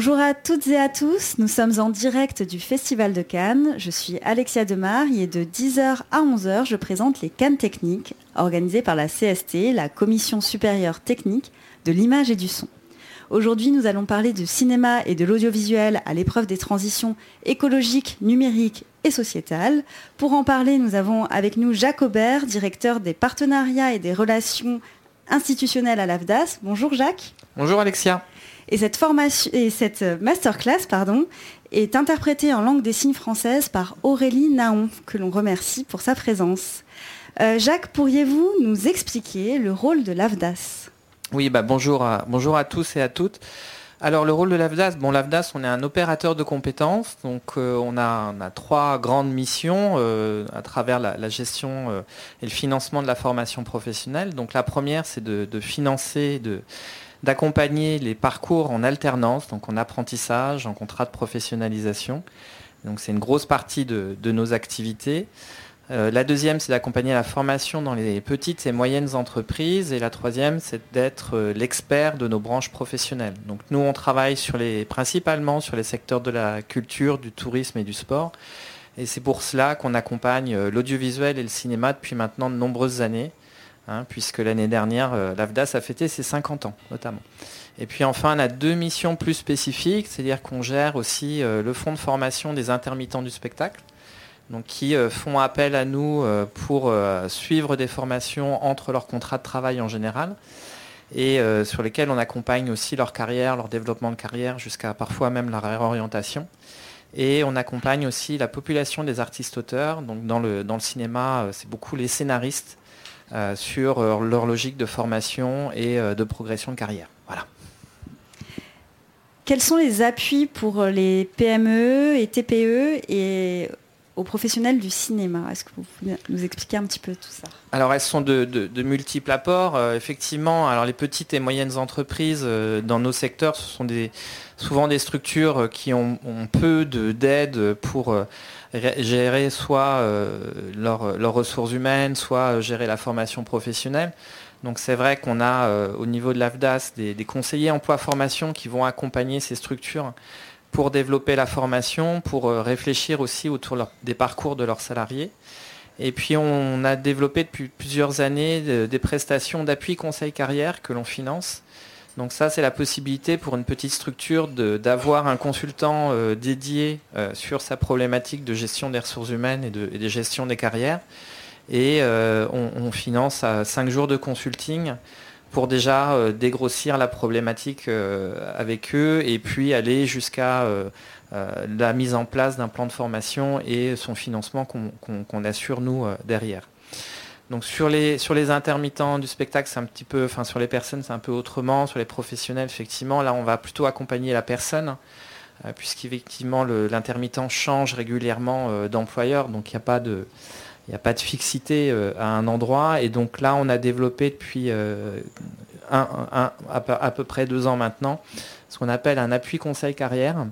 Bonjour à toutes et à tous, nous sommes en direct du Festival de Cannes. Je suis Alexia Demar et de 10h à 11h, je présente les Cannes techniques organisées par la CST, la Commission supérieure technique de l'image et du son. Aujourd'hui, nous allons parler de cinéma et de l'audiovisuel à l'épreuve des transitions écologiques, numériques et sociétales. Pour en parler, nous avons avec nous Jacques Aubert, directeur des partenariats et des relations institutionnelles à l'AFDAS. Bonjour Jacques. Bonjour Alexia. Et cette, formation, et cette masterclass pardon, est interprétée en langue des signes française par Aurélie Naon, que l'on remercie pour sa présence. Euh, Jacques, pourriez-vous nous expliquer le rôle de l'AFDAS? Oui, bah bonjour, à, bonjour à tous et à toutes. Alors le rôle de l'AFDAS, bon on est un opérateur de compétences, donc euh, on, a, trois grandes missions euh, à travers la, gestion et le financement de la formation professionnelle. Donc la première c'est de, de, financer, de, d'accompagner les parcours en alternance, donc en apprentissage, en contrat de professionnalisation. Donc c'est une grosse partie de, nos activités. Euh, la deuxième, c'est d'accompagner la formation dans les petites et moyennes entreprises. Et la troisième, c'est d'être euh, l'expert de nos branches professionnelles. Donc nous, on travaille principalement sur les secteurs de la culture, du tourisme et du sport. Et c'est pour cela qu'on accompagne euh, l'audiovisuel et le cinéma depuis maintenant de nombreuses années. Hein, puisque l'année dernière, euh, l'AFDAS a fêté ses 50 ans notamment. Et puis enfin, on a deux missions plus spécifiques, c'est-à-dire qu'on gère aussi euh, le fonds de formation des intermittents du spectacle, donc qui euh, font appel à nous pour suivre des formations entre leurs contrats de travail en général, et sur lesquels on accompagne aussi leur carrière, leur développement de carrière, jusqu'à parfois même leur réorientation. Et on accompagne aussi la population des artistes-auteurs. Donc dans le, dans le cinéma, c'est beaucoup les scénaristes sur euh, leur logique de formation et euh, de progression de carrière. Voilà. Quels sont les appuis pour les PME et TPE et aux professionnels du cinéma? Est-ce que vous pouvez nous expliquer un petit peu tout ça? Alors elles sont de, multiples apports. effectivement, alors les petites et moyennes entreprises dans nos secteurs, ce sont des, souvent des structures qui ont, ont peu d'aide pour gérer soit euh, leurs ressources humaines, soit euh, gérer la formation professionnelle. Donc c'est vrai qu'on a euh, au niveau de l'AFDAS des, conseillers emploi-formation qui vont accompagner ces structures pour développer la formation, pour réfléchir aussi autour des parcours de leurs salariés. Et puis on a développé depuis plusieurs années des prestations d'appui conseil carrière que l'on finance donc ça, c'est la possibilité pour une petite structure d'avoir un consultant euh, dédié euh, sur sa problématique de gestion des ressources humaines et de, gestion des carrières. Et euh, on, finance à 5 jours de consulting pour déjà dégrossir la problématique avec eux et puis aller jusqu'à la mise en place d'un plan de formation et son financement qu'on assure nous derrière. Donc sur les, sur les intermittents du spectacle, c'est un petit peu, enfin sur les personnes, c'est un peu autrement. Sur les professionnels, effectivement, là, on va plutôt accompagner la personne, euh, puisqu'effectivement, l'intermittent change régulièrement euh, d'employeur, donc il n'y a pas de... A pas de fixité euh, à un endroit. Et donc là on a développé depuis à, peu près deux ans maintenant ce qu'on appelle un appui conseil carrière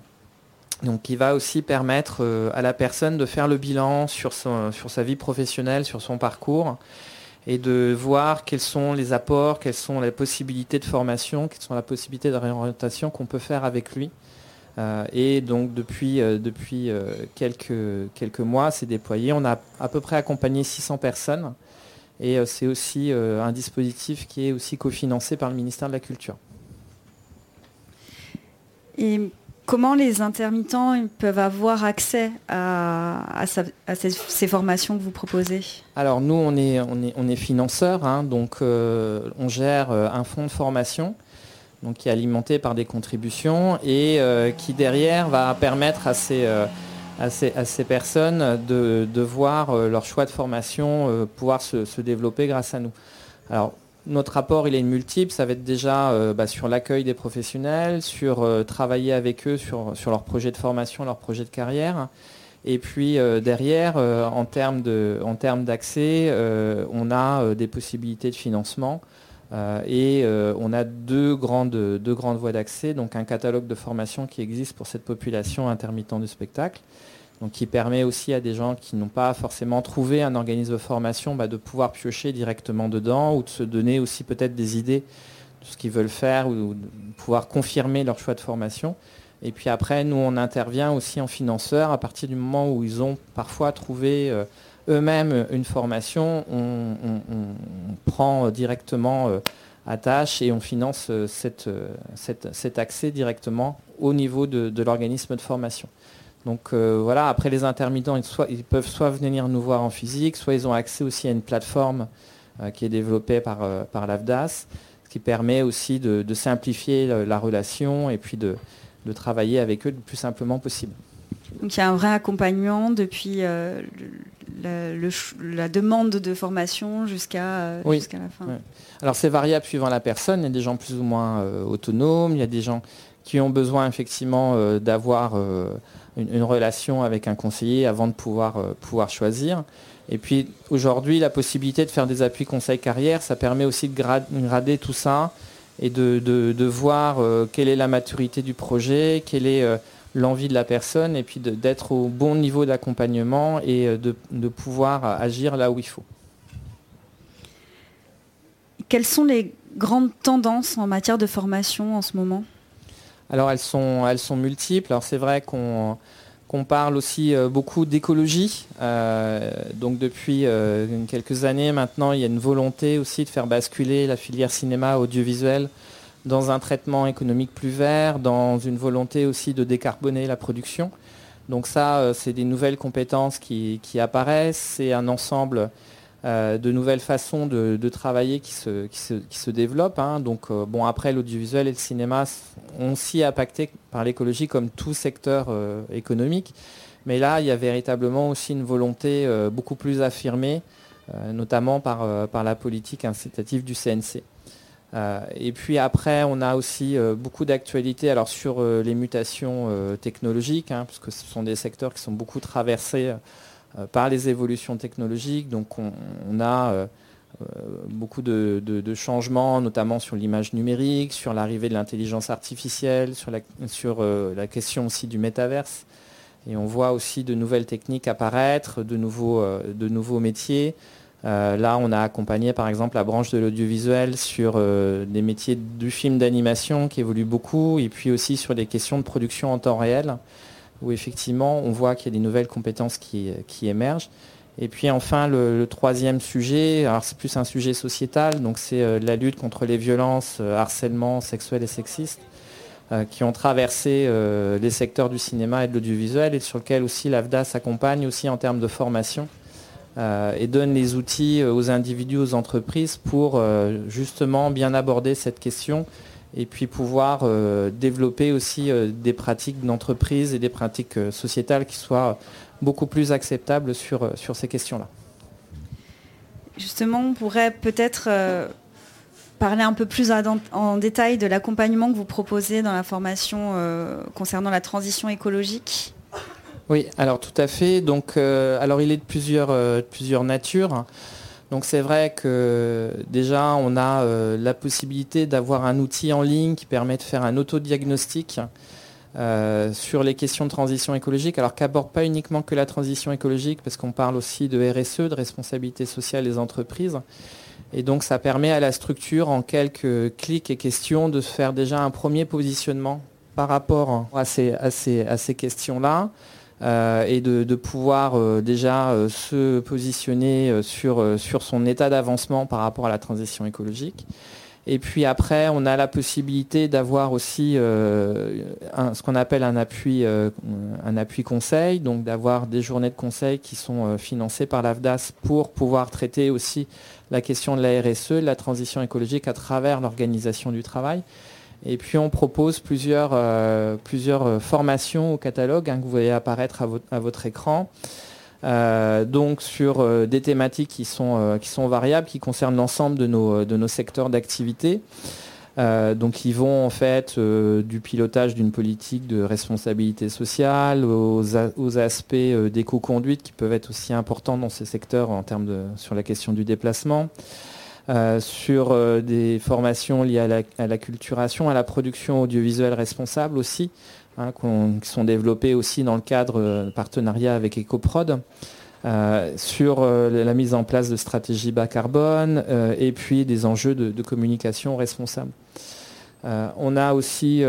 donc qui va aussi permettre euh, à la personne de faire le bilan sur, sur sa vie professionnelle, sur son parcours, et de voir quels sont les apports, quelles sont les possibilités de formation, quelles sont les possibilités de réorientation qu'on peut faire avec lui. Euh, et donc depuis, euh, depuis quelques, quelques mois, c'est déployé. On a à peu près accompagné 600 personnes. Et c'est aussi un dispositif qui est aussi cofinancé par le ministère de la Culture. Comment les intermittents peuvent avoir accès à, ces, formations que vous proposez Alors nous, on est, on est, on est financeur, hein, donc euh, on gère euh, un fonds de formation donc, qui est alimenté par des contributions et euh, qui derrière va permettre à ces, à ces, personnes de, voir leur choix de formation pouvoir se, se, développer grâce à nous. Alors notre rapport, il est multiple. Ça va être déjà euh, bah, sur l'accueil des professionnels, sur euh, travailler avec eux sur, sur leur projet de formation, leur projet de carrière. Et puis euh, derrière, en termes d'accès, on a des possibilités de financement. et on a deux grandes, deux grandes voies d'accès, donc un catalogue de formation qui existe pour cette population intermittent du spectacle donc qui permet aussi à des gens qui n'ont pas forcément trouvé un organisme de formation bah, de pouvoir piocher directement dedans ou de se donner aussi peut-être des idées de ce qu'ils veulent faire ou de pouvoir confirmer leur choix de formation. Et puis après, nous, on intervient aussi en financeur à partir du moment où ils ont parfois trouvé eux-mêmes une formation, on, prend directement à tâche et on finance cet accès directement au niveau de l'organisme de formation. Donc euh, voilà, après les intermittents, ils, peuvent soit venir nous voir en physique, soit ils ont accès aussi à une plateforme euh, qui est développée par, euh, par l'AFDAS, ce qui permet aussi de, simplifier la relation et puis de, travailler avec eux le plus simplement possible. Donc il y a un vrai accompagnement depuis la demande de formation jusqu'à la fin. Alors c'est variable suivant la personne, il y a des gens plus ou moins autonomes, il y a des gens qui ont besoin effectivement d'avoir une, relation avec un conseiller avant de pouvoir, euh, pouvoir choisir. Et puis aujourd'hui, la possibilité de faire des appuis conseil carrière, ça permet aussi de grader tout ça et de, voir euh, quelle est la maturité du projet, quelle est euh, l'envie de la personne, et puis d'être au bon niveau d'accompagnement et de, pouvoir agir là où il faut. Quelles sont les grandes tendances en matière de formation en ce moment? Alors elles sont, elles sont multiples. Alors c'est vrai qu'on parle aussi euh, beaucoup d'écologie. Euh, donc depuis euh, quelques années maintenant, il y a une volonté aussi de faire basculer la filière cinéma audiovisuel dans un traitement économique plus vert, dans une volonté aussi de décarboner la production. Donc ça, c'est des nouvelles compétences qui, apparaissent. C'est un ensemble euh, de nouvelles façons de, travailler qui se, développent. Hein. Donc, euh, bon, après, l'audiovisuel et le cinéma ont aussi impacté par l'écologie comme tout secteur euh, économique. Mais là, il y a véritablement aussi une volonté beaucoup plus affirmée, notamment par la politique incitative du CNC. Et puis après, on a aussi beaucoup d'actualités alors sur les mutations technologiques, hein, parce que ce sont des secteurs qui sont beaucoup traversés euh, par les évolutions technologiques. Donc on, a euh, euh, beaucoup de, changements, notamment sur l'image numérique, sur l'arrivée de l'intelligence artificielle, sur, la, sur la, question aussi du métaverse. Et on voit aussi de nouvelles techniques apparaître, de nouveaux, de nouveaux métiers. Là, on a accompagné par exemple la branche de l'audiovisuel sur des métiers du film d'animation qui évoluent beaucoup, et puis aussi sur des questions de production en temps réel où effectivement on voit qu'il y a des nouvelles compétences qui, émergent. Et puis enfin le, troisième sujet, alors c'est plus un sujet sociétal, donc c'est euh, la lutte contre les violences, euh, harcèlement sexuel et sexiste, euh, qui ont traversé les secteurs du cinéma et de l'audiovisuel et sur lequel aussi l'AFDA s'accompagne aussi en termes de formation et donne les outils aux individus, aux entreprises pour justement bien aborder cette question et puis pouvoir euh, développer aussi euh, des pratiques d'entreprise et des pratiques euh, sociétales qui soient beaucoup plus acceptables sur, sur ces questions-là. Justement, on pourrait peut-être parler un peu plus en détail de l'accompagnement que vous proposez dans la formation concernant la transition écologique. Oui, alors tout à fait. Donc, alors il est de plusieurs, natures. Donc c'est vrai que déjà on a euh, la possibilité d'avoir un outil en ligne qui permet de faire un autodiagnostic euh, sur les questions de transition écologique, alors qu'aborde pas uniquement que la transition écologique, parce qu'on parle aussi de RSE, de responsabilité sociale des entreprises. Et donc ça permet à la structure, en quelques clics et questions, de faire déjà un premier positionnement par rapport à ces questions-là. Euh, et de, pouvoir euh, déjà euh, se positionner sur, son état d'avancement par rapport à la transition écologique. Et puis après, on a la possibilité d'avoir aussi ce qu'on appelle un appui, un appui conseil, donc d'avoir des journées de conseil qui sont financées par l'AFDAS pour pouvoir traiter aussi la question de la RSE, de la transition écologique à travers l'organisation du travail. Et puis on propose plusieurs, euh, euh, formations au catalogue hein, que vous voyez apparaître à, votre écran. Euh, donc sur des thématiques qui sont, variables, qui concernent l'ensemble de nos, secteurs d'activité. donc ils vont en fait du pilotage d'une politique de responsabilité sociale aux, aspects d'éco-conduite qui peuvent être aussi importants dans ces secteurs en termes sur la question du déplacement. Euh, sur euh, des formations liées à la, culturation, à la production audiovisuelle responsable aussi, hein, qui sont développées aussi dans le cadre de partenariat avec EcoProd. Euh, sur la mise en place de stratégies bas carbone et puis des enjeux de, communication responsable. on a aussi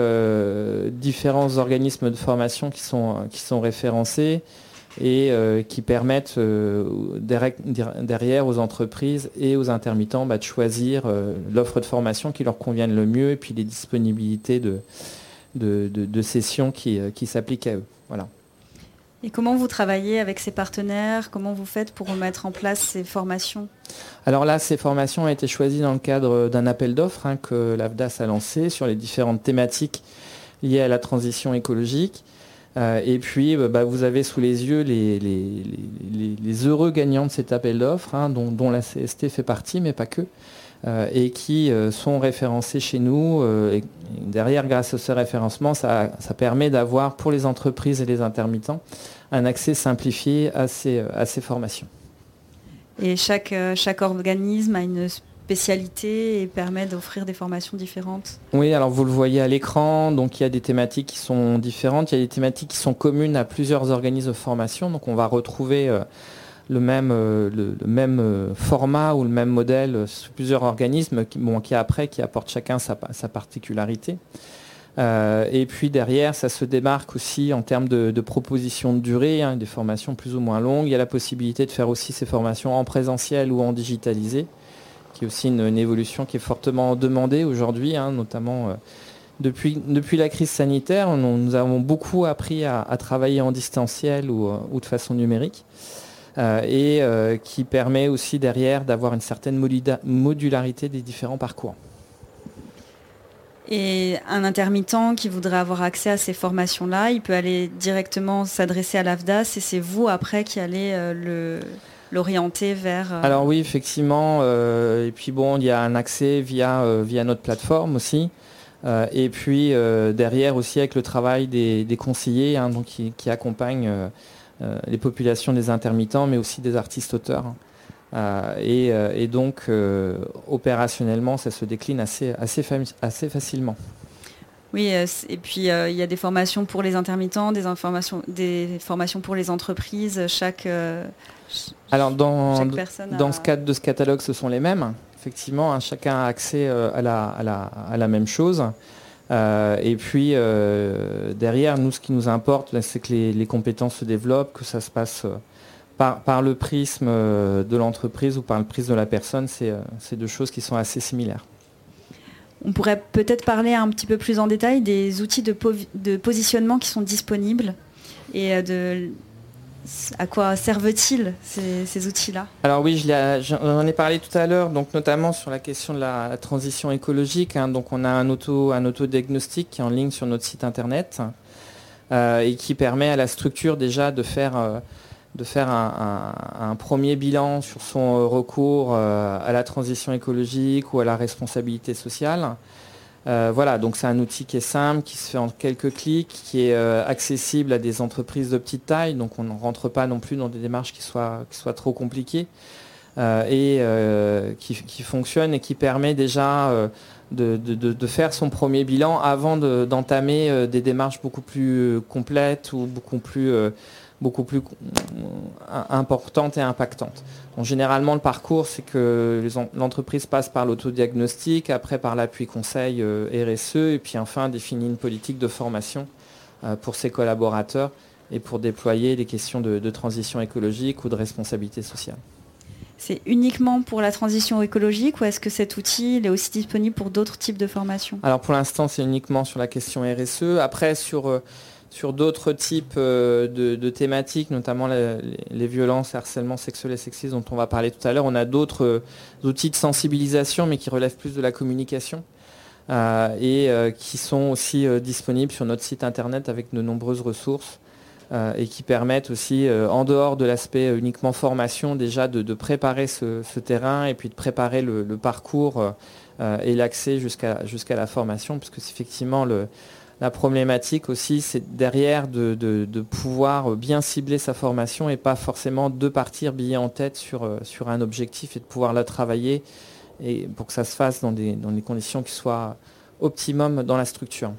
différents organismes de formation qui sont référencés et qui permettent derrière aux entreprises et aux intermittents bah, de choisir l'offre de formation qui leur convienne le mieux et puis les disponibilités de, de, sessions qui, qui s'appliquent à eux. Voilà. Et comment vous travaillez avec ces partenaires? Comment vous faites pour mettre en place ces formations? Alors là, ces formations ont été choisies dans le cadre d'un appel d'offres hein, que l'AFDAS a lancé sur les différentes thématiques liées à la transition écologique. Euh, et puis, euh, bah, vous avez sous les yeux les, heureux gagnants de cet appel d'offres, hein, dont, la CST fait partie, mais pas que. Euh, et qui sont référencés chez nous. Derrière, grâce à ce référencement, ça, permet d'avoir pour les entreprises et les intermittents un accès simplifié à ces, à ces formations. Et chaque, chaque organisme a une spécialité et permet d'offrir des formations différentes Oui, alors vous le voyez à l'écran, donc il y a des thématiques qui sont différentes, il y a des thématiques qui sont communes à plusieurs organismes de formation, donc on va retrouver le même, euh, le, même euh, format ou le même modèle sur plusieurs organismes qui, après qui apportent chacun sa, particularité. Euh, et puis derrière, ça se démarque aussi en termes de, propositions de durée, hein, des formations plus ou moins longues. Il y a la possibilité de faire aussi ces formations en présentiel ou en digitalisé, qui est aussi une, évolution qui est fortement demandée aujourd'hui, hein, notamment depuis, depuis la crise sanitaire. nous avons beaucoup appris à, travailler en distanciel ou de façon numérique. Euh, et euh, qui permet aussi derrière d'avoir une certaine modularité des différents parcours. Et un intermittent qui voudrait avoir accès à ces formations-là, il peut aller directement s'adresser à l'AFDAS et c'est vous après qui allez euh, l'orienter vers... Alors oui, effectivement. et puis bon, il y a un accès via, via notre plateforme aussi. et puis derrière aussi avec le travail des, conseillers hein, donc, qui, qui accompagnent euh, les populations des intermittents, mais aussi des artistes-auteurs. Euh, euh, et, donc, opérationnellement, ça se décline assez, assez, assez facilement. Oui, et puis il y a des formations pour les intermittents, des, informations, des formations pour les entreprises. Chaque, Alors, dans, dans ce cadre de ce catalogue, ce sont les mêmes. Effectivement, hein, chacun a accès à la, à, la, à, la, même chose. Euh, et puis euh, derrière, nous, ce qui nous importe, c'est que les, compétences se développent, que ça se passe euh, par, le prisme de l'entreprise ou par le prisme de la personne. C'est deux choses qui sont assez similaires. On pourrait peut-être parler un petit peu plus en détail des outils de, de positionnement qui sont disponibles et de à quoi servent-ils ces, outils-là Alors oui, j'en ai parlé tout à l'heure, donc notamment sur la question de la, transition écologique. Hein. donc on a un auto, un autodiagnostic qui est en ligne sur notre site internet euh, et qui permet à la structure déjà de faire, euh, de faire un, premier bilan sur son recours euh, à la transition écologique ou à la responsabilité sociale. Euh, voilà, donc c'est un outil qui est simple, qui se fait en quelques clics, qui est euh, accessible à des entreprises de petite taille, donc on ne rentre pas non plus dans des démarches qui soient, trop compliquées, euh, et qui, fonctionne et qui permet déjà de, faire son premier bilan avant d'entamer des démarches beaucoup plus complètes ou beaucoup plus beaucoup plus euh, importante et impactante. généralement, le parcours, c'est que l'entreprise passe par l'autodiagnostic, après par l'appui conseil euh, RSE, et puis enfin définit une politique de formation euh, pour ses collaborateurs et pour déployer les questions de, transition écologique ou de responsabilité sociale. C'est uniquement pour la transition écologique ou est-ce que cet outil est aussi disponible pour d'autres types de formations? Alors pour l'instant, c'est uniquement sur la question RSE. Après, sur sur d'autres types euh, de, thématiques, notamment les, violences, harcèlement sexuel et sexiste dont on va parler tout à l'heure. On a d'autres euh, outils de sensibilisation, mais qui relèvent plus de la communication. Euh, et qui sont aussi disponibles sur notre site internet avec de nombreuses ressources et qui permettent aussi, en dehors de l'aspect uniquement formation, déjà de, préparer ce, terrain et puis de préparer le, parcours et l'accès jusqu'à la formation, puisque effectivement le, la problématique aussi, c'est derrière de, pouvoir bien cibler sa formation et pas forcément de partir billet en tête sur, euh, sur un objectif et de pouvoir la travailler et pour que ça se fasse dans des, dans des conditions qui soient optimum dans la structure.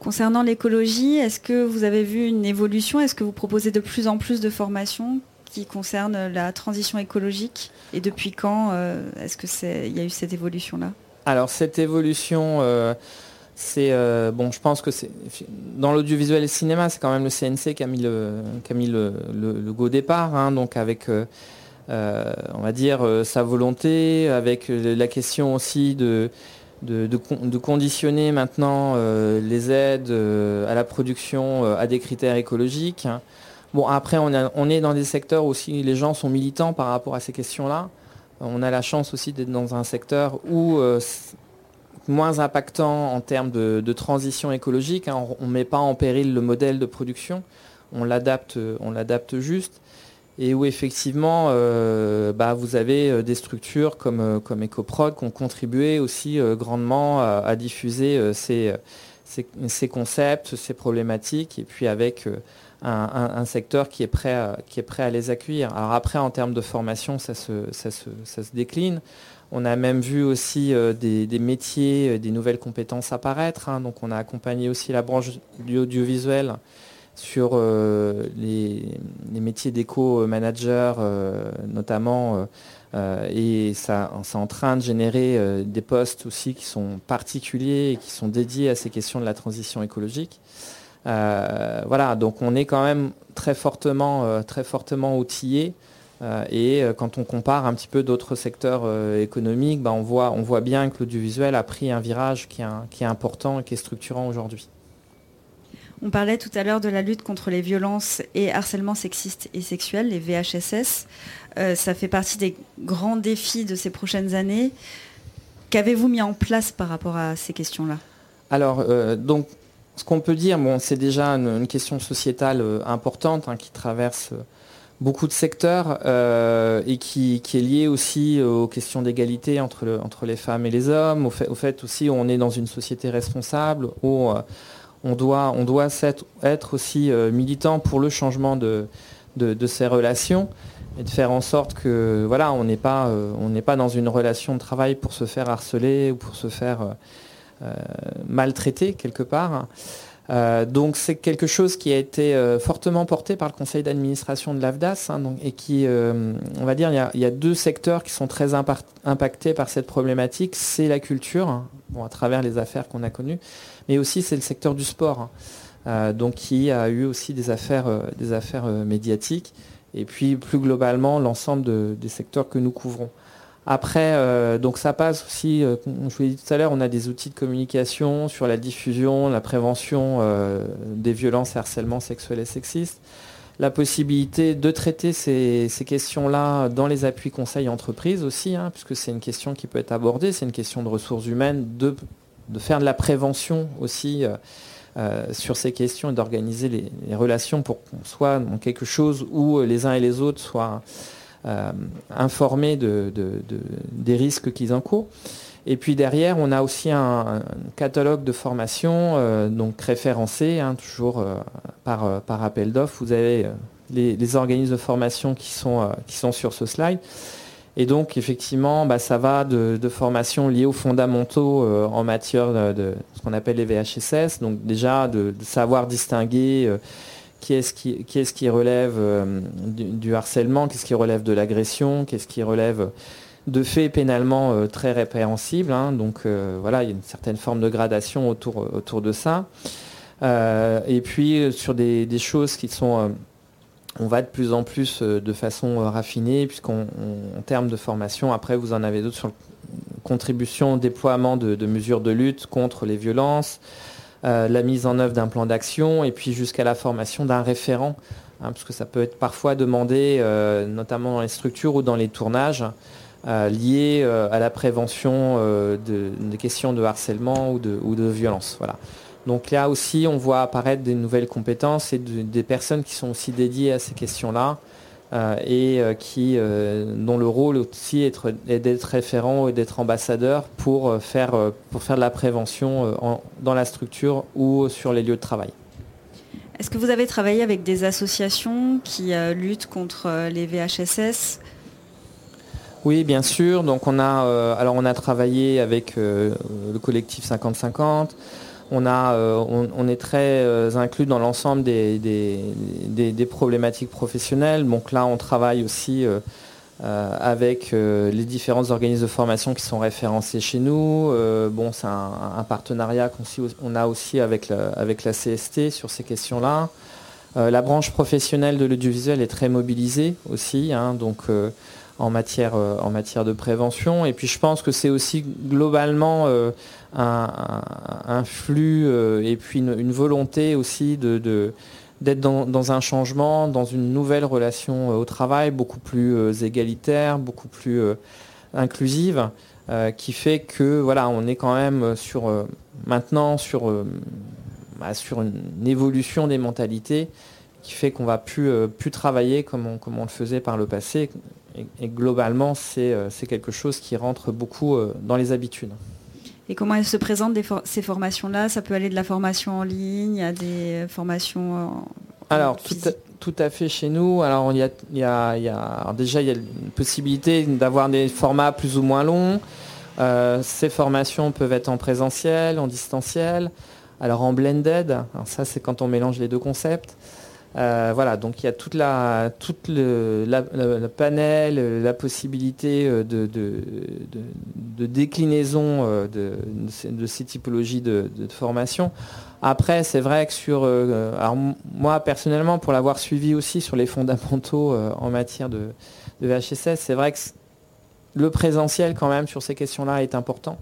Concernant l'écologie, est-ce que vous avez vu une évolution? Est-ce que vous proposez de plus en plus de formations qui concernent la transition écologique? Et depuis quand euh, est-ce qu'il y a eu cette évolution-là? Alors cette évolution, bon, je pense que dans l'audiovisuel et le cinéma, c'est quand même le CNC qui a mis le, go départ, hein, donc avec va dire sa volonté, avec la question aussi de conditionner maintenant euh, les aides euh, à la production euh, à des critères écologiques. Bon, après, on, est dans des secteurs où aussi les gens sont militants par rapport à ces questions-là. On a la chance aussi d'être dans un secteur où moins impactant en termes de, transition écologique. Hein. on ne met pas en péril le modèle de production. On l'adapte, juste et où effectivement euh, bah, vous avez euh, des structures comme, euh, comme EcoProd qui ont contribué aussi grandement à, diffuser ces, concepts, ces problématiques, et puis avec un, secteur qui est, prêt à, les accueillir. Alors après, en termes de formation, ça se, décline. On a même vu aussi des, métiers, des nouvelles compétences apparaître. Hein. donc on a accompagné aussi la branche du audiovisuel sur euh, les, métiers d'éco-manager euh, notamment. Euh, et ça, c'est en train de générer des postes aussi qui sont particuliers et qui sont dédiés à ces questions de la transition écologique. voilà, donc on est quand même très fortement, très fortement outillé. Et quand on compare un petit peu d'autres secteurs économiques, bah, on, voit, on voit bien que l'audiovisuel a pris un virage qui est important et qui est structurant aujourd'hui. On parlait tout à l'heure de la lutte contre les violences et harcèlements sexistes et sexuels, les VHSS. Euh, ça fait partie des grands défis de ces prochaines années. Qu'avez-vous mis en place par rapport à ces questions-là? Alors, euh, donc, ce qu'on peut dire, bon, c'est déjà une, question sociétale euh, importante hein, qui traverse beaucoup de secteurs et qui, est liée aussi aux questions d'égalité entre, entre les femmes et les hommes, au fait, au fait aussi on est dans une société responsable, où on doit, on doit être aussi euh, militant pour le changement de, de, ces relations et de faire en sorte que voilà, on n'est pas, euh, pas dans une relation de travail pour se faire harceler ou pour se faire euh, maltraiter quelque part. Donc c'est quelque chose qui a été fortement porté par le conseil d'administration de l'AFDAS hein, et qui, on va dire, il y, a, deux secteurs qui sont très impactés par cette problématique. C'est la culture, hein, à travers les affaires qu'on a connues, mais aussi c'est le secteur du sport, hein. euh, donc qui a eu aussi des affaires, euh, euh, médiatiques, et puis plus globalement l'ensemble des secteurs que nous couvrons. Après, donc ça passe aussi, je vous l'ai dit tout à l'heure, on a des outils de communication sur la diffusion, la prévention des violences et harcèlements sexuels et sexistes. La possibilité de traiter ces, questions-là dans les appuis conseils entreprises aussi, hein, puisque c'est une question qui peut être abordée, c'est une question de ressources humaines, de faire de la prévention aussi euh, euh, sur ces questions et d'organiser les, relations pour qu'on soit dans quelque chose où les uns et les autres soient euh, informés de, des risques qu'ils encourent. Et puis derrière, on a aussi un, catalogue de formation, donc référencé, hein, toujours par, par, appel d'offres. Vous avez les, les, organismes de formation qui sont, qui sont sur ce slide. Et donc, effectivement, bah, ça va de, formations liées aux fondamentaux euh, en matière de, ce qu'on appelle les VHSS. Donc, déjà, de, savoir distinguer euh, qui est-ce qui, relève euh, du, harcèlement, qu'est-ce qui relève de l'agression, qu'est-ce qui relève de faits pénalement très répréhensibles. Hein. Donc, voilà, il y a une certaine forme de gradation autour, de ça. et puis, sur des choses qui sont on va de plus en plus euh, de façon euh, raffinée, puisqu'en termes de formation, après vous en avez d'autres sur contribution, déploiement de, mesures de lutte contre les violences, euh, la mise en œuvre d'un plan d'action, et puis jusqu'à la formation d'un référent, hein, parce que ça peut être parfois demandé, notamment dans les structures ou dans les tournages, liés à la prévention des questions de harcèlement ou de, de violence. Voilà. Donc là aussi, on voit apparaître des nouvelles compétences et des personnes qui sont aussi dédiées à ces questions-là euh, et euh, qui, euh, dont le rôle aussi est d'être référent et d'être ambassadeur pour faire, pour faire de la prévention dans la structure ou sur les lieux de travail. Est-ce que vous avez travaillé avec des associations qui luttent contre les VHSS oui, bien sûr. Donc on a, alors on a travaillé avec le collectif 50-50. Euh, on, est très euh, inclus dans l'ensemble des, problématiques professionnelles. Donc là, on travaille aussi avec les différents organismes de formation qui sont référencés chez nous. bon, c'est un, partenariat qu'on a aussi avec la CST sur ces questions-là. Euh, la branche professionnelle de l'audiovisuel est très mobilisée aussi, hein, donc euh, euh, en matière de prévention. Et puis je pense que c'est aussi globalement un, flux et puis une, volonté aussi de, d'être dans, un changement, dans une nouvelle relation au travail, beaucoup plus égalitaire, beaucoup plus inclusive, qui fait que voilà, on est quand même sur maintenant sur bah, sur une, évolution des mentalités qui fait qu'on va plus, euh, plus travailler comme on, comme on, le faisait par le passé. Et, globalement, euh, c'est quelque chose qui rentre beaucoup euh, dans les habitudes. Et comment elles se présentent ces formations-là? Ça peut aller de la formation en ligne à des formations Alors, tout à, fait chez nous. Alors, il y a, y a, déjà, il y a une possibilité d'avoir des formats plus ou moins longs. ces formations peuvent être en présentiel, en distanciel. Alors en blended, alors ça c'est quand on mélange les deux concepts. Euh, voilà, donc il y a toute la, toute le, panel, la possibilité euh, de, déclinaison euh, de, ces typologies de, formation. Après, c'est vrai que sur, alors moi personnellement, pour l'avoir suivi aussi sur les fondamentaux en matière de, VHSS, c'est vrai que le présentiel quand même sur ces questions-là est important.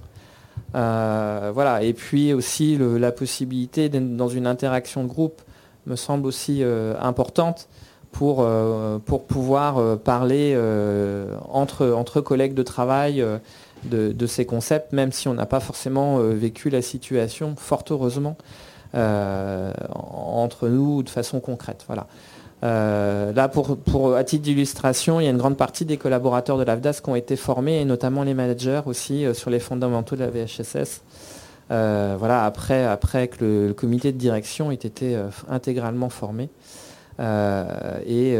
Euh, voilà. Et puis aussi la possibilité dans une interaction de groupe me semble aussi euh, importante pour, euh, pour pouvoir parler entre, entre collègues de travail de, ces concepts, même si on n'a pas forcément vécu la situation, fort heureusement, entre nous de façon concrète. Voilà. Euh, là, pour, à titre d'illustration, il y a une grande partie des collaborateurs de l'AFDAS qui ont été formés, et notamment les managers aussi, euh, sur les fondamentaux de la VHSS. Euh, voilà, après, après que le, comité de direction ait été intégralement formé. Et,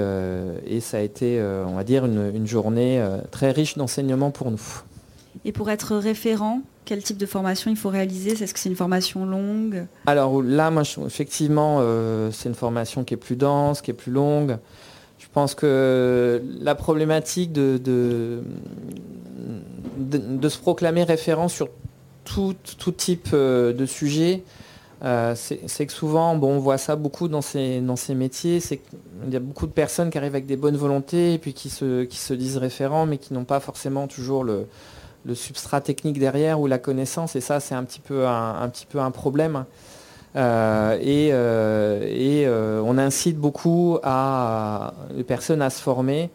ça a été, on va dire, une journée très riche d'enseignements pour nous. Et pour être référent, quel type de formation il faut réaliser? Est-ce que c'est une formation longue? Alors là, moi, effectivement, euh, c'est une formation qui est plus dense, qui est plus longue. Je pense que la problématique de, de, se proclamer référent sur tout, type euh, de sujet, euh, c'est que souvent, bon, on voit ça beaucoup dans ces, dans ces métiers, c'est qu'il y a beaucoup de personnes qui arrivent avec des bonnes volontés et puis qui se, qui se disent référents, mais qui n'ont pas forcément toujours le, le substrat technique derrière ou la connaissance, et ça c'est un petit peu un, petit peu un problème. Euh, et, euh, on incite beaucoup à, les personnes à se former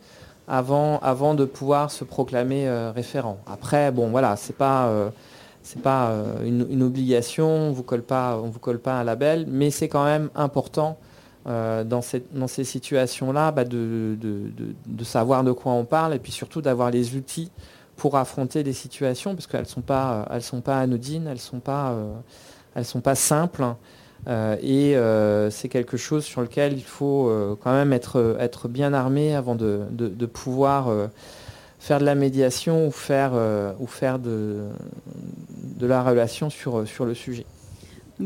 avant, avant de pouvoir se proclamer référent. Après, bon voilà, c'est pas c'est pas une, obligation, on vous colle pas, on vous colle pas un label, mais c'est quand même important dans, cette, dans, ces situations-là bah, de, savoir de quoi on parle et puis surtout d'avoir les outils pour affronter des situations, parce qu'elles sont pas, elles sont pas anodines, elles sont pas, euh, elles sont pas simples. Euh, et euh, c'est quelque chose sur lequel il faut quand même être, bien armé avant de, de pouvoir faire de la médiation ou faire, ou faire de, de la relation sur, sur le sujet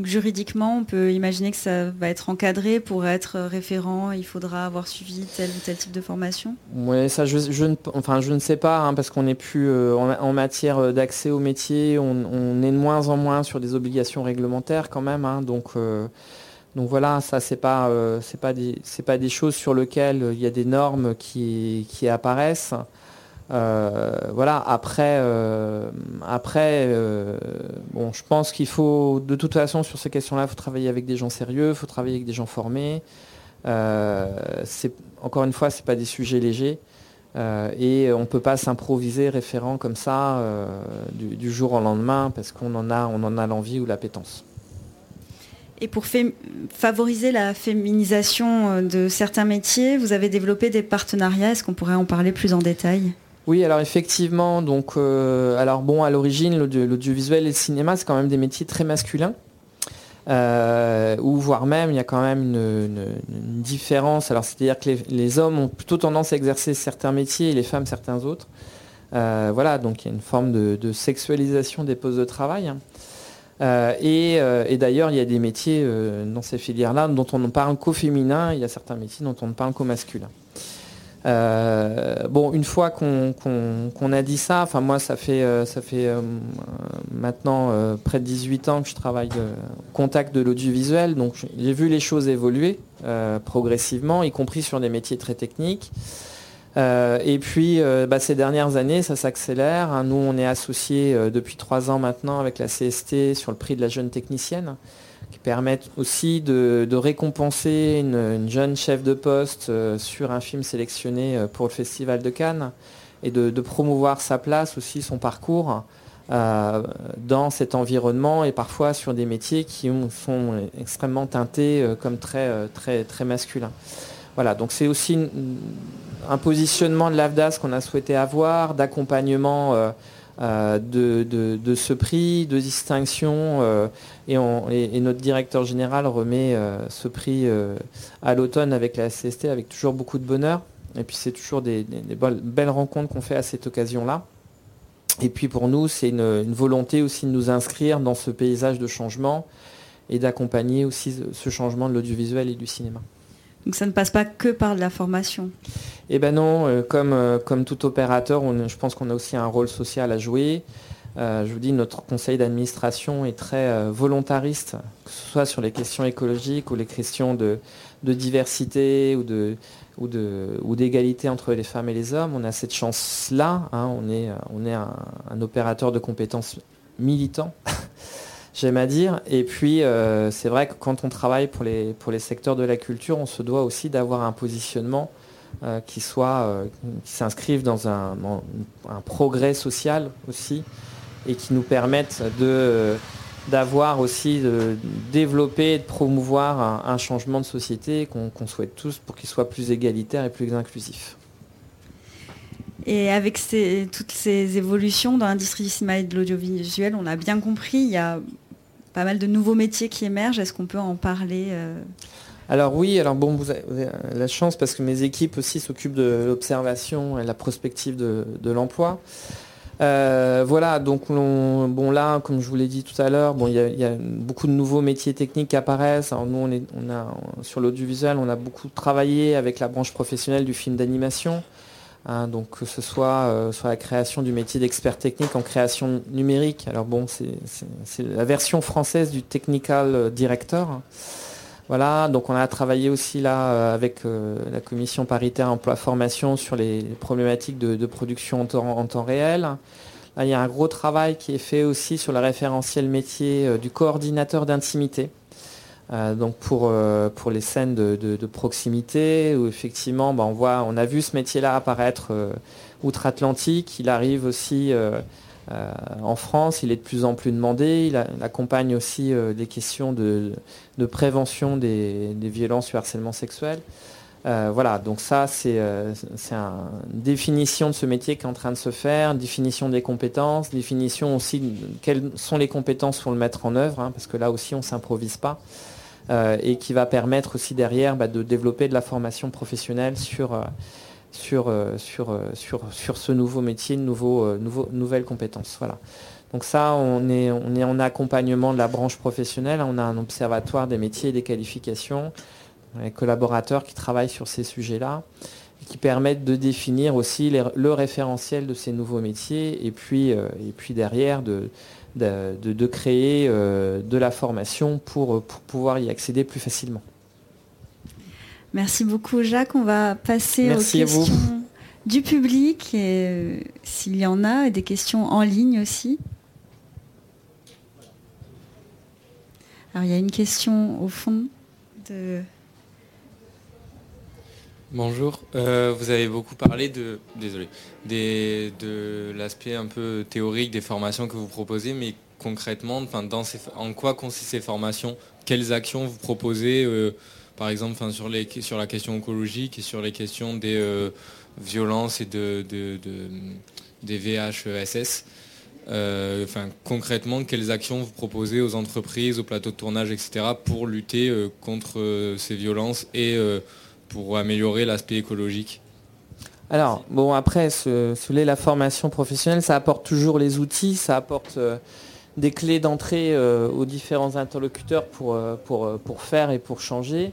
juridiquement, on peut imaginer que ça va être encadré pour être référent. Il faudra avoir suivi tel ou tel type de formation? Oui, ça, je, ne, enfin, je ne sais pas, hein, parce qu'on n'est plus euh, en, matière d'accès au métier. On, est de moins en moins sur des obligations réglementaires quand même. Hein, donc, euh, donc voilà, ça c'est pas, euh, c'est pas des, pas des choses sur lesquelles il y a des normes qui, qui apparaissent. Euh, voilà, après, euh, euh, je pense qu'il faut, de toute façon, sur ces questions-là, il faut travailler avec des gens sérieux, il faut travailler avec des gens formés. encore une fois, ce n'est pas des sujets légers. et on ne peut pas s'improviser référent comme ça du, jour au lendemain parce qu'on en a, a l'envie ou l'appétence. Et pour favoriser la féminisation de certains métiers, vous avez développé des partenariats. Est-ce qu'on pourrait en parler plus en détail? Oui, alors effectivement, donc, euh, alors bon, à l'origine, l'audiovisuel et le cinéma, c'est quand même des métiers très masculins. Euh, ou voire même il y a quand même une, différence. Alors c'est-à-dire que les, hommes ont plutôt tendance à exercer certains métiers et les femmes certains autres. Euh, voilà, donc il y a une forme de, sexualisation des postes de travail. et, d'ailleurs, il y a des métiers dans ces filières-là dont on ne parle qu'au féminin, il y a certains métiers dont on ne parle qu'au masculin. Bon, une fois qu'on a dit ça, enfin moi ça fait, ça fait maintenant près de 18 ans que je travaille au contact de l'audiovisuel, donc j'ai vu les choses évoluer progressivement, y compris sur des métiers très techniques. Euh, et puis, euh, bah, ces dernières années, ça s'accélère. Hein. Nous, on est associés euh, depuis trois ans maintenant avec la CST sur le prix de la jeune technicienne, qui permettent aussi de, récompenser une, jeune chef de poste sur un film sélectionné pour le Festival de Cannes et de, promouvoir sa place aussi, son parcours dans cet environnement et parfois sur des métiers qui sont extrêmement teintés comme très, très, très masculins. Voilà, donc c'est aussi un positionnement de l'AFDAS qu'on a souhaité avoir, d'accompagnement euh, euh, de, ce prix, de distinction, euh, et, notre directeur général remet ce prix à l'automne avec la CST avec toujours beaucoup de bonheur. Et puis c'est toujours des, belles rencontres qu'on fait à cette occasion-là. Et puis pour nous, c'est une, volonté aussi de nous inscrire dans ce paysage de changement et d'accompagner aussi ce changement de l'audiovisuel et du cinéma. Donc ça ne passe pas que par de la formation Eh bien non, euh, comme, euh, comme tout opérateur, je pense qu'on a aussi un rôle social à jouer. Euh, je vous dis, notre conseil d'administration est très volontariste, que ce soit sur les questions écologiques ou les questions de, diversité ou de ou d'égalité entre les femmes et les hommes. On a cette chance-là. Hein. on est, on est un, un opérateur de compétences militant. j'aime à dire. Et puis, euh, c'est vrai que quand on travaille pour les, pour les secteurs de la culture, on se doit aussi d'avoir un positionnement euh, qui soit, euh, qui s'inscrive dans un, progrès social aussi et qui nous permette de d'avoir aussi de développer, de promouvoir un, changement de société qu'on souhaite tous pour qu'il soit plus égalitaire et plus inclusif. Et avec toutes ces évolutions dans l'industrie du cinéma et de l'audiovisuel, on a bien compris, il y a pas mal de nouveaux métiers qui émergent. Est-ce qu'on peut en parler euh alors oui, alors bon, vous avez la chance parce que mes équipes aussi s'occupent de l'observation et la prospective de, l'emploi. Euh, voilà, donc bon là, comme je vous l'ai dit tout à l'heure, bon, il y, a beaucoup de nouveaux métiers techniques qui apparaissent. Nous, on, est, on a sur l'audiovisuel, on a beaucoup travaillé avec la branche professionnelle du film d'animation. Hein, donc que ce soit euh, sur la création du métier d'expert technique en création numérique. Alors bon, c'est la version française du technical director. Voilà, donc on a travaillé aussi là euh, avec euh, la commission paritaire emploi formation sur les problématiques de, production en temps, réel. Là, il y a un gros travail qui est fait aussi sur le référentiel métier du coordinateur d'intimité. Euh, donc pour, euh, pour les scènes de, proximité, où effectivement bah, on, voit, on a vu ce métier-là apparaître euh, outre-Atlantique, il arrive aussi en France, il est de plus en plus demandé, il, accompagne aussi des questions de, prévention des, violences ou harcèlement sexuel. voilà, donc ça c'est une définition de ce métier qui est en train de se faire, définition des compétences, définition aussi de quelles sont les compétences pour le mettre en œuvre, hein, parce que là aussi on ne s'improvise pas. Euh, et qui va permettre aussi derrière bah, de développer de la formation professionnelle sur, euh, sur, euh, sur, sur, sur ce nouveau métier, de nouveau, nouveau, nouvelles compétences. Voilà. Donc ça, on est, on est en accompagnement de la branche professionnelle. On a un observatoire des métiers et des qualifications, des collaborateurs qui travaillent sur ces sujets-là et qui permettent de définir aussi le référentiel de ces nouveaux métiers et puis, et puis derrière de, de, créer euh, de la formation pour, pouvoir y accéder plus facilement. Merci beaucoup Jacques. On va passer aux questions du public et euh, s'il y en a, et des questions en ligne aussi. Alors il y a une question au fond de Bonjour, euh, vous avez beaucoup parlé de, l'aspect un peu théorique des formations que vous proposez, mais concrètement, en quoi consistent ces formations? Quelles actions vous proposez, euh, par exemple, sur, la question écologique et sur les questions des euh, violences et de, des VHSS enfin, concrètement, quelles actions vous proposez aux entreprises, aux plateaux de tournage, etc., pour lutter contre ces violences et pour améliorer l'aspect écologique alors, bon, après, la formation professionnelle, ça apporte toujours les outils, ça apporte euh, des clés d'entrée euh, aux différents interlocuteurs pour, euh, pour, pour, faire et pour changer.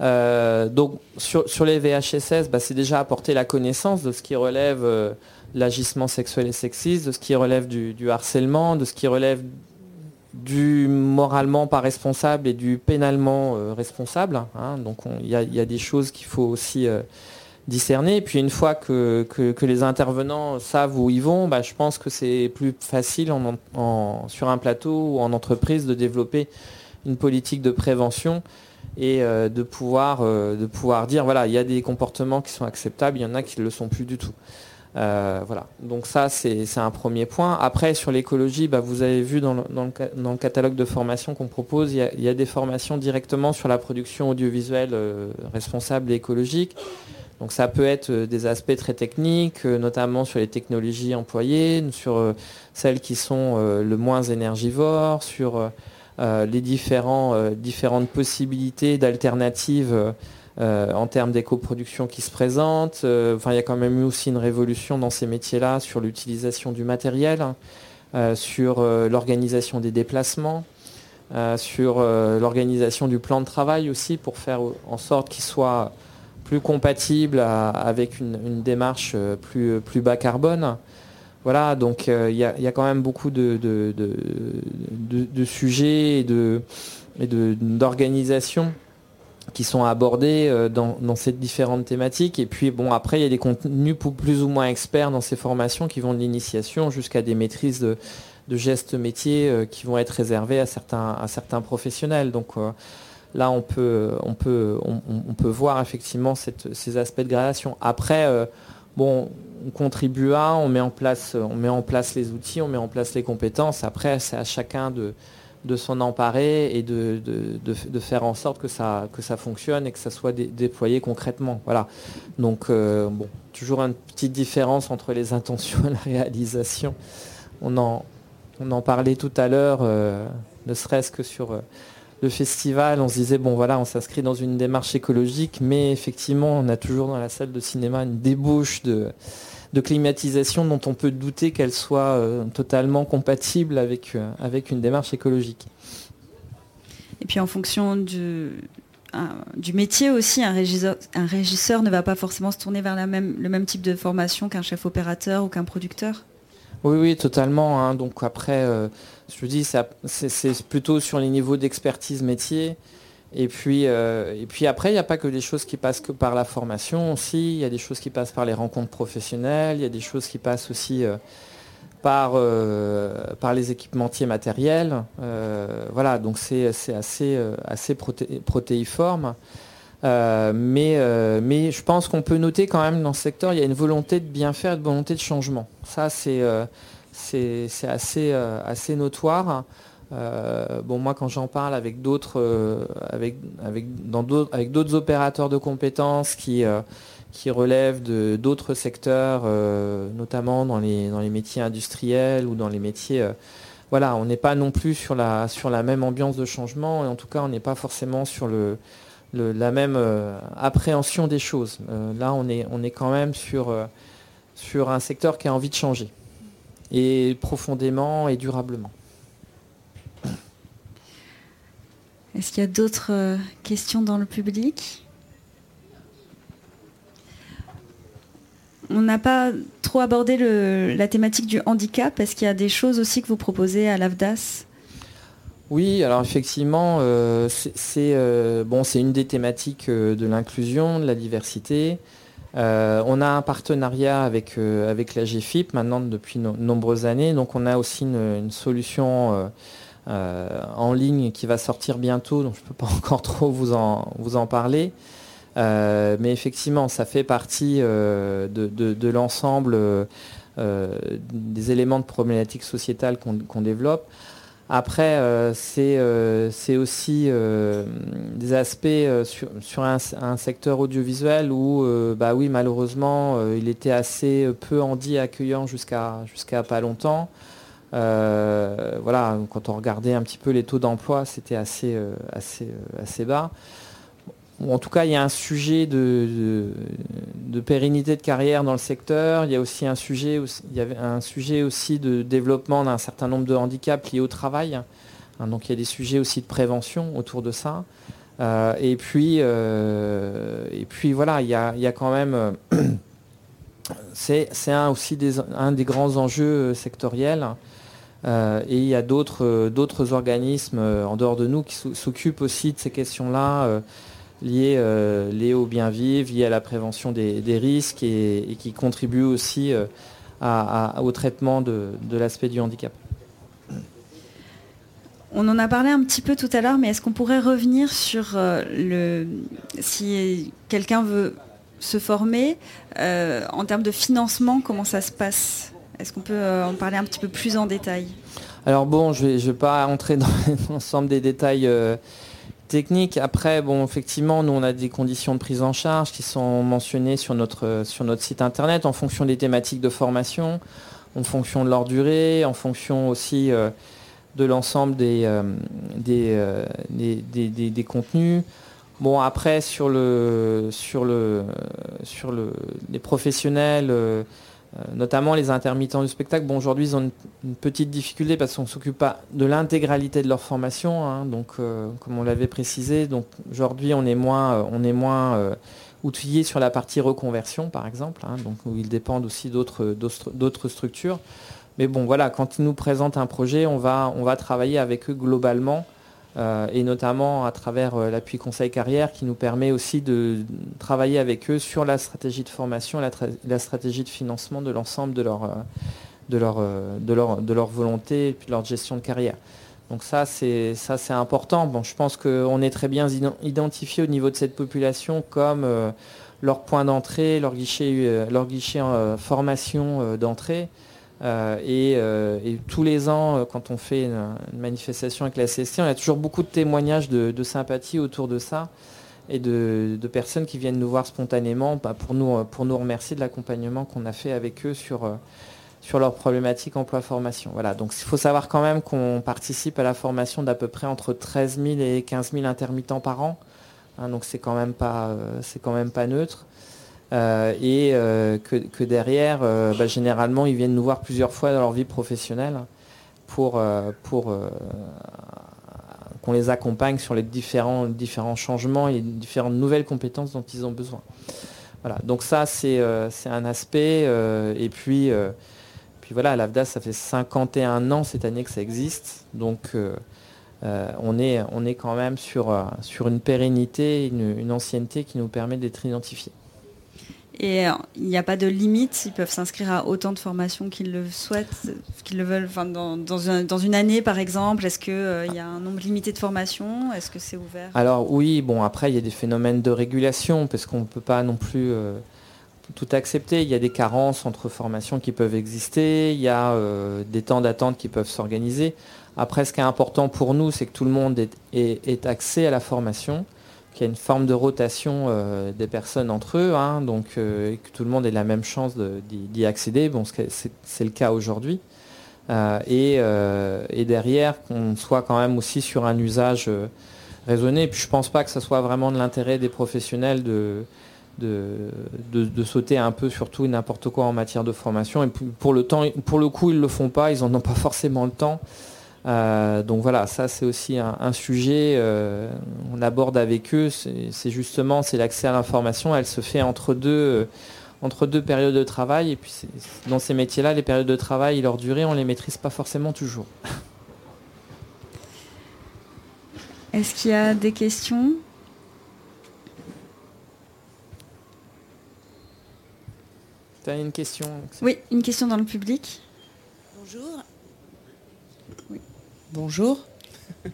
donc sur, les VHSS, bah, c'est déjà apporter la connaissance de ce qui relève l'agissement sexuel et sexiste, de ce qui relève du, harcèlement, de ce qui relève du moralement pas responsable et du pénalement responsable. Hein. donc il y, a des choses qu'il faut aussi discerner. Et puis une fois que, les intervenants savent où ils vont, bah, je pense que c'est plus facile sur un plateau ou en entreprise de développer une politique de prévention et euh, de, pouvoir, euh, de pouvoir dire voilà, il y a des comportements qui sont acceptables, il y en a qui ne le sont plus du tout. Euh, voilà. Donc ça, c'est un premier point. Après, sur l'écologie, bah, vous avez vu dans le, catalogue de formations qu'on propose, il y, a, des formations directement sur la production audiovisuelle responsable et écologique. Donc ça peut être euh, des aspects très techniques, euh, notamment sur les technologies employées, sur euh, celles qui sont le moins énergivores, sur les différentes possibilités d'alternatives en termes d'éco-production qui se présentent. Enfin, il y a quand même eu aussi une révolution dans ces métiers-là sur l'utilisation du matériel, sur l'organisation des déplacements. sur l'organisation du plan de travail aussi pour faire en sorte qu'il soit plus compatible avec une, démarche euh, plus, bas carbone. Voilà, donc euh, il y, a quand même beaucoup de, de, sujets et d'organisations qui sont abordés euh, dans, ces différentes thématiques. Et puis bon, après, il y a des contenus plus ou moins experts dans ces formations qui vont de l'initiation jusqu'à des maîtrises de, gestes métiers qui vont être réservés à certains, à certains professionnels. Donc là on peut, on peut, on, peut voir effectivement ces aspects de gradation. Après, euh, bon, on contribue à, on met, en place, on met en place les outils, on met en place les compétences. Après, c'est à chacun de, de s'en emparer et de, de, faire en sorte que ça, que ça fonctionne et que ça soit déployé concrètement. Voilà. Donc, euh, bon, toujours une petite différence entre les intentions et la réalisation. On en, on en parlait tout à l'heure, euh, ne serait-ce que sur le festival, on se disait, bon voilà, on s'inscrit dans une démarche écologique, mais effectivement, on a toujours dans la salle de cinéma une débauche de, climatisation dont on peut douter qu'elle soit euh, totalement compatible avec, euh, avec une démarche écologique. Et puis en fonction du, du métier aussi, un régisseur, un régisseur, ne va pas forcément se tourner vers la même, le même type de formation qu'un chef opérateur ou qu'un producteur? Oui, oui, totalement. Hein. Donc après, euh, je dis, c'est plutôt sur les niveaux d'expertise métier. Et puis, euh, et puis après, il n'y a pas que des choses qui passent que par la formation aussi. Il y a des choses qui passent par les rencontres professionnelles. Il y a des choses qui passent aussi euh, par, par les équipementiers matériels. voilà, donc c'est assez, assez protéiforme. mais, mais je pense qu'on peut noter quand même dans ce secteur, il y a une volonté de bien faire, une volonté de changement. Ça, c'est assez, euh, assez notoire. Euh, bon, moi, quand j'en parle avec d'autres, euh, avec, avec, avec d'autres opérateurs de compétences qui, qui relèvent d'autres secteurs, notamment dans les, dans les métiers industriels ou dans les métiers. voilà, on n'est pas non plus sur la, sur la même ambiance de changement, et en tout cas, on n'est pas forcément sur le, la même appréhension des choses. là, on est, on est quand même sur, sur un secteur qui a envie de changer et profondément et durablement. Est-ce qu'il y a d'autres euh, questions dans le public? On n'a pas trop abordé la thématique du handicap. Est-ce qu'il y a des choses aussi que vous proposez à l'AFDAS? Oui, alors effectivement, euh, c'est euh, bon, une des thématiques de l'inclusion, de la diversité. On a un partenariat avec, avec la GFIP maintenant depuis de nombreuses années. Donc on a aussi une, solution euh, en ligne qui va sortir bientôt, donc je ne peux pas encore trop vous en, en parler. mais effectivement, ça fait partie de, l'ensemble des éléments de problématiques sociétales qu'on développe. Après, euh, euh, c'est aussi euh, des aspects sur, un, secteur audiovisuel où, bah oui, malheureusement, il était assez peu handi accueillant jusqu'à jusqu'à pas longtemps. Voilà, quand on regardait un petit peu les taux d'emploi, c'était assez, assez, assez bas en tout cas, il y a un sujet de, pérennité de carrière dans le secteur. Il y a aussi un sujet, de développement d'un certain nombre de handicaps liés au travail. Hein, donc il y a des sujets aussi de prévention autour de ça. et, puis, voilà, il y a, quand même... c'est un des grands enjeux sectoriels. Et il y a d'autres organismes en dehors de nous qui s'occupent aussi de ces questions-là liées, au bien vivre, liées à la prévention des, risques et, qui contribuent aussi au traitement de l'aspect du handicap. On en a parlé un petit peu tout à l'heure, mais est-ce qu'on pourrait revenir sur euh, le si quelqu'un veut se former euh, en termes de financement, comment ça se passe? Est-ce qu'on peut euh, en parler un petit peu plus en détail? Alors bon, je ne vais, pas entrer dans l'ensemble des détails techniques. Après, bon, effectivement, nous on a des conditions de prise en charge qui sont mentionnées sur notre, site internet en fonction des thématiques de formation, en fonction de leur durée, en fonction aussi de l'ensemble euh, euh, des, contenus. Bon après sur le sur le sur le les professionnels, euh, notamment les intermittents du spectacle, bon aujourd'hui ils ont une, petite difficulté parce qu'on ne s'occupe pas de l'intégralité de leur formation, hein. donc comme on l'avait précisé, aujourd'hui on est moins on est moins outillé sur la partie reconversion par exemple, hein, où ils dépendent aussi d'autres structures. Mais bon, voilà, quand ils nous présentent un projet, on va, on va travailler avec eux globalement, euh, et notamment à travers euh, l'appui conseil carrière qui nous permet aussi de travailler avec eux sur la stratégie de formation, la, stratégie de financement de l'ensemble de leur, euh, volonté et de leur gestion de carrière. Donc ça, c'est important. Je pense qu'on est très bien identifié au niveau de cette population comme leur point d'entrée, leur guichet, leur guichet formation d'entrée. Euh, euh, et, tous les ans, euh, quand on fait une, manifestation avec la CST, on a toujours beaucoup de témoignages de, sympathie autour de ça et de, personnes qui viennent nous voir spontanément bah, pour, nous, pour nous remercier de l'accompagnement qu'on a fait avec eux sur, sur leur problématique emploi-formation. Voilà, donc il faut savoir quand même qu'on participe à la formation d'à peu près entre 13 000 et 15 000 intermittents par an. Hein, donc c'est quand, quand même pas neutre. Euh, et euh, que, derrière, euh, bah, généralement, ils viennent nous voir plusieurs fois dans leur vie professionnelle pour, qu'on les accompagne sur les différents, changements et différentes nouvelles compétences dont ils ont besoin. Voilà, donc ça c'est un aspect. et puis, puis voilà, l'AFDA, ça fait 51 ans cette année que ça existe. Donc on, est, on est quand même sur, sur une pérennité, une ancienneté qui nous permet d'être identifiés. Et euh, il n'y a pas de limite, ils peuvent s'inscrire à autant de formations qu'ils le souhaitent, qu'ils le veulent. Enfin, dans, une année, par exemple, est-ce qu'il euh, y a un nombre limité de formations? Est-ce que c'est ouvert? Alors oui, bon, après, il y a des phénomènes de régulation, parce qu'on ne peut pas non plus euh, tout accepter. Il y a des carences entre formations qui peuvent exister, il y a des temps d'attente qui peuvent s'organiser. Après, ce qui est important pour nous, c'est que tout le monde ait accès à la formation qu'il y a une forme de rotation euh, des personnes entre eux, hein, donc euh, que tout le monde ait la même chance d'y accéder. Bon, c'est le cas aujourd'hui. Euh, et, derrière, qu'on soit quand même aussi sur un usage raisonné. Et puis je pense pas que ce soit vraiment de l'intérêt des professionnels de, de, sauter un peu sur tout et n'importe quoi en matière de formation. Et pour le, temps, pour le coup, ils le font pas, ils n'en ont pas forcément le temps. Euh, donc voilà, ça c'est aussi un, sujet, euh, on aborde avec eux, c'est justement c'est l'accès à l'information, elle se fait entre deux, euh, entre deux périodes de travail, et puis dans ces métiers-là, les périodes de travail et leur durée, on ne les maîtrise pas forcément toujours. Est-ce qu'il y a des questions? Tu as une question Oui, une question dans le public. Bonjour. Bonjour.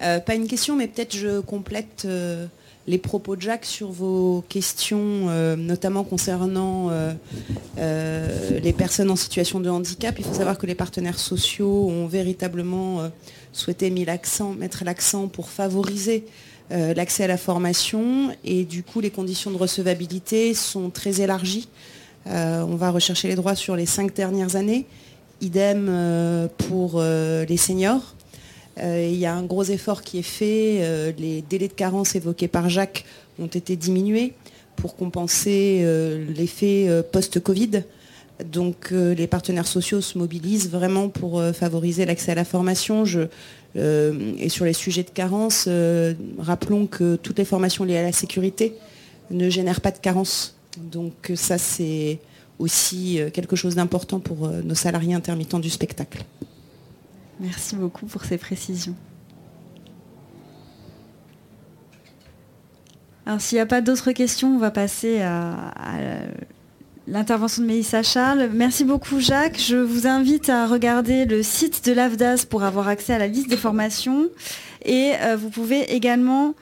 Euh, pas une question, mais peut-être je complète euh, les propos de Jacques sur vos questions, euh, notamment concernant les personnes en situation de handicap. Il faut savoir que les partenaires sociaux ont véritablement souhaité mettre l'accent pour favoriser l'accès à la formation et du coup les conditions de recevabilité sont très élargies. on va rechercher les droits sur les cinq dernières années Idem euh, pour euh, les seniors. Euh, il y a un gros effort qui est fait. les délais de carence évoqués par Jacques ont été diminués pour compenser l'effet post-Covid. Donc les partenaires sociaux se mobilisent vraiment pour favoriser l'accès à la formation. et sur les sujets de carence, rappelons que toutes les formations liées à la sécurité ne génèrent pas de carence. Donc ça, c'est aussi quelque chose d'important pour nos salariés intermittents du spectacle. Merci beaucoup pour ces précisions. Alors s'il n'y a pas d'autres questions, on va passer à, l'intervention de Mélissa Charles. Merci beaucoup Jacques. Je vous invite à regarder le site de l'AFDAS pour avoir accès à la liste des formations. Et euh, vous pouvez également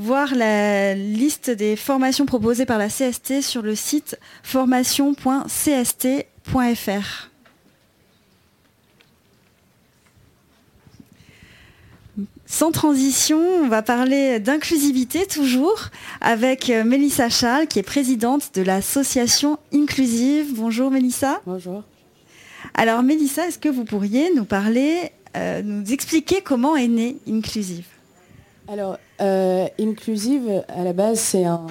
voir la liste des formations proposées par la CST sur le site formation.cst.fr. Sans transition, on va parler d'inclusivité toujours avec Mélissa Charles qui est présidente de l'association Inclusive. Bonjour Mélissa. Bonjour. Alors Mélissa, est-ce que vous pourriez nous parler, euh, nous expliquer comment est née Inclusive? Alors, euh, Inclusive, à la base, c'est un,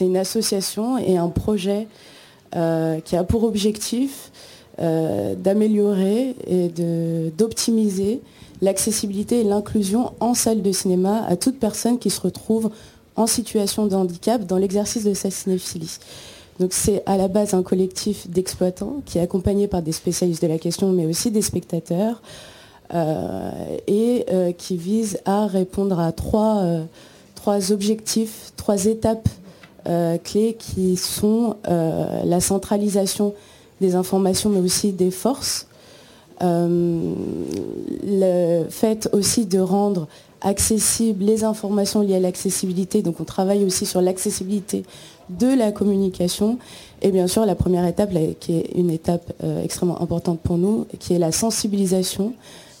une association et un projet qui a pour objectif d'améliorer et d'optimiser l'accessibilité et l'inclusion en salle de cinéma à toute personne qui se retrouve en situation de handicap dans l'exercice de sa cinéphilie. Donc c'est à la base un collectif d'exploitants qui est accompagné par des spécialistes de la question, mais aussi des spectateurs, euh, et euh, qui vise à répondre à trois, euh, trois objectifs, trois étapes clés qui sont la centralisation des informations, mais aussi des forces, euh, le fait aussi de rendre accessibles les informations liées à l'accessibilité, donc on travaille aussi sur l'accessibilité de la communication. Et bien sûr, la première étape, qui est une étape euh, extrêmement importante pour nous, qui est la sensibilisation,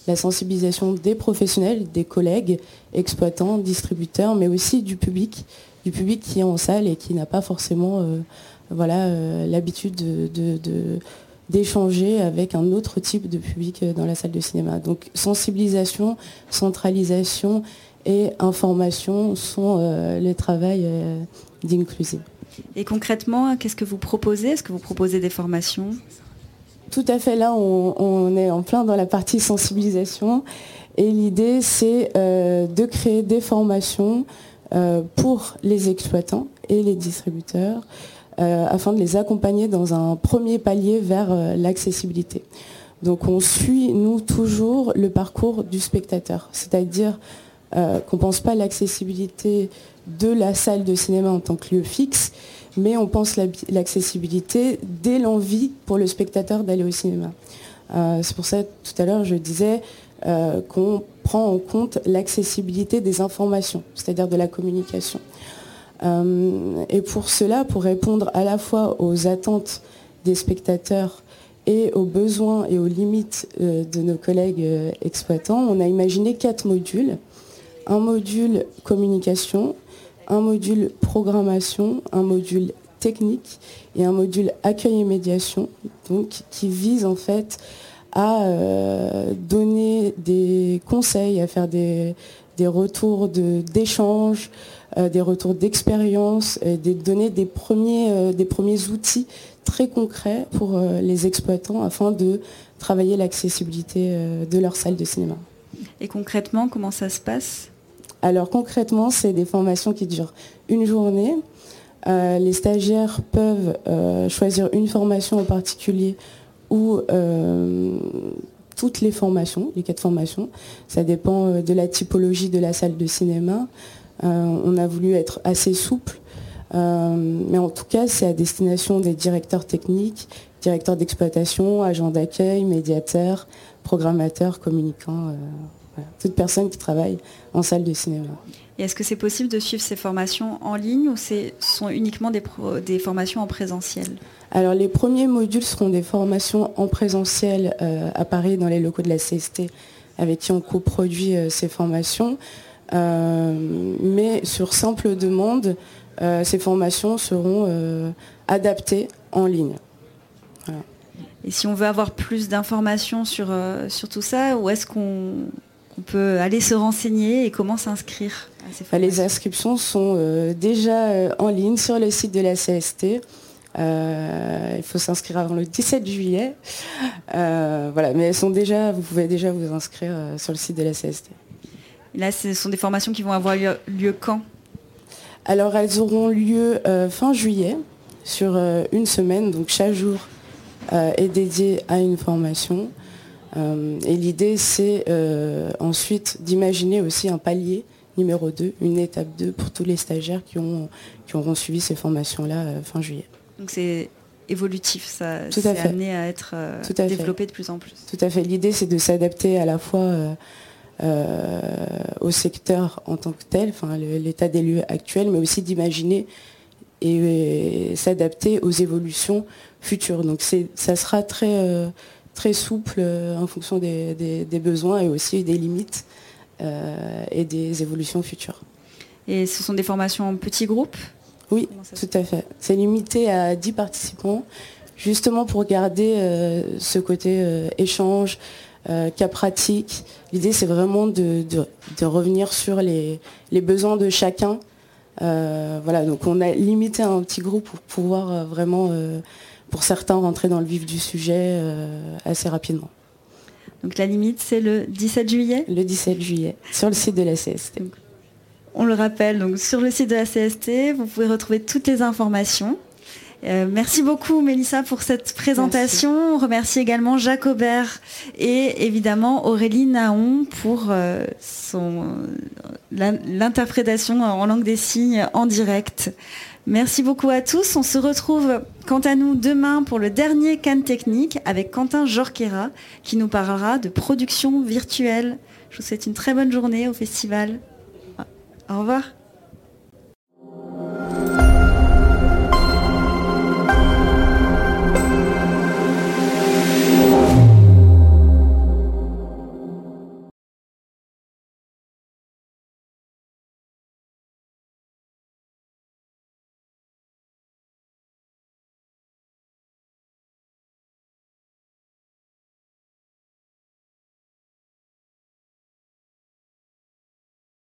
la sensibilisation des professionnels, des collègues, exploitants, distributeurs, mais aussi du public, du public qui est en salle et qui n'a pas forcément euh, voilà, l'habitude de, d'échanger avec un autre type de public euh, dans la salle de cinéma. Donc sensibilisation, centralisation et information sont euh, les travail euh, d'inclusive. Et concrètement, qu'est-ce que vous proposez? Est-ce que vous proposez des formations? Tout à fait, là on, est en plein dans la partie sensibilisation et l'idée c'est de créer des formations pour les exploitants et les distributeurs euh, afin de les accompagner dans un premier palier vers euh, l'accessibilité. Donc on suit, nous, toujours le parcours du spectateur, c'est-à-dire euh, qu'on ne pense pas l'accessibilité de la salle de cinéma en tant que lieu fixe, mais on pense l'accessibilité dès l'envie pour le spectateur d'aller au cinéma. C'est pour ça, tout à l'heure, je disais qu'on prend en compte l'accessibilité des informations, c'est-à-dire de la communication. Euh, et pour cela, pour répondre à la fois aux attentes des spectateurs et aux besoins et aux limites euh, de nos collègues euh, exploitants, on a imaginé quatre modules. Un module communication, un module programmation, un module technique et un module accueil et médiation, donc qui vise en fait à donner des conseils, à faire des, des retours d'échanges, euh, des retours d'expérience, des donner des premiers, euh, des premiers outils très concrets pour euh, les exploitants afin de travailler l'accessibilité de leur salle de cinéma. Et concrètement, comment ça se passe? Alors concrètement, c'est des formations qui durent une journée. les stagiaires peuvent choisir une formation en particulier ou toutes les formations, les quatre formations. Ça dépend de la typologie de la salle de cinéma. Euh, on a voulu être assez souple, euh, mais en tout cas, c'est à destination des directeurs techniques, directeurs d'exploitation, agents d'accueil, médiateurs, programmateurs, communicants, euh, toute personne qui travaille en salle de cinéma. Et est-ce que c'est possible de suivre ces formations en ligne ou ce sont uniquement des, des, formations en présentiel? Alors les premiers modules seront des formations en présentiel à Paris dans les locaux de la CST avec qui on coproduit ces formations. Euh, mais sur simple demande, euh, ces formations seront euh, adaptées en ligne. Et si on veut avoir plus d'informations sur, sur tout ça, où est-ce qu'on peut aller se renseigner et comment s'inscrire Les inscriptions sont déjà en ligne sur le site de la CST. il faut s'inscrire avant le 17 juillet. voilà, mais elles sont déjà, vous pouvez déjà vous inscrire sur le site de la CST. là, ce sont des formations qui vont avoir lieu, quand? Alors, elles auront lieu fin juillet, sur une semaine, donc chaque jour est dédié à une formation. Et l'idée, c'est ensuite d'imaginer aussi un palier numéro 2, une étape 2 pour tous les stagiaires qui, ont, qui auront suivi ces formations-là euh, fin juillet. Donc c'est évolutif, ça c'est amené à être euh, développé de plus en plus. Tout à fait. L'idée c'est de s'adapter à la fois euh, au secteur en tant que tel, enfin l'état des lieux actuels, mais aussi d'imaginer et, s'adapter aux évolutions futures. Donc ça sera très, très souple en fonction des, besoins et aussi des limites euh, et des évolutions futures. Et ce sont des formations en petits groupes? Oui, tout à fait. C'est limité à 10 participants, justement pour garder euh, ce côté euh, échange, cas pratique. L'idée, c'est vraiment de, revenir sur les, besoins de chacun. voilà, donc on a limité un petit groupe pour pouvoir vraiment, pour certains, rentrer dans le vif du sujet assez rapidement. Donc la limite, c'est le 17 juillet? Le 17 juillet, sur le site de la CST. on le rappelle, donc sur le site de la CST, vous pouvez retrouver toutes les informations. Euh, merci beaucoup Mélissa pour cette présentation. On remercie également Jacques Aubert et évidemment Aurélie Naon pour euh, l'interprétation en langue des signes en direct. Merci beaucoup à tous. On se retrouve quant à nous demain pour le dernier Cannes Technique avec Quentin Jorquera qui nous parlera de production virtuelle. Je vous souhaite une très bonne journée au festival. Au revoir.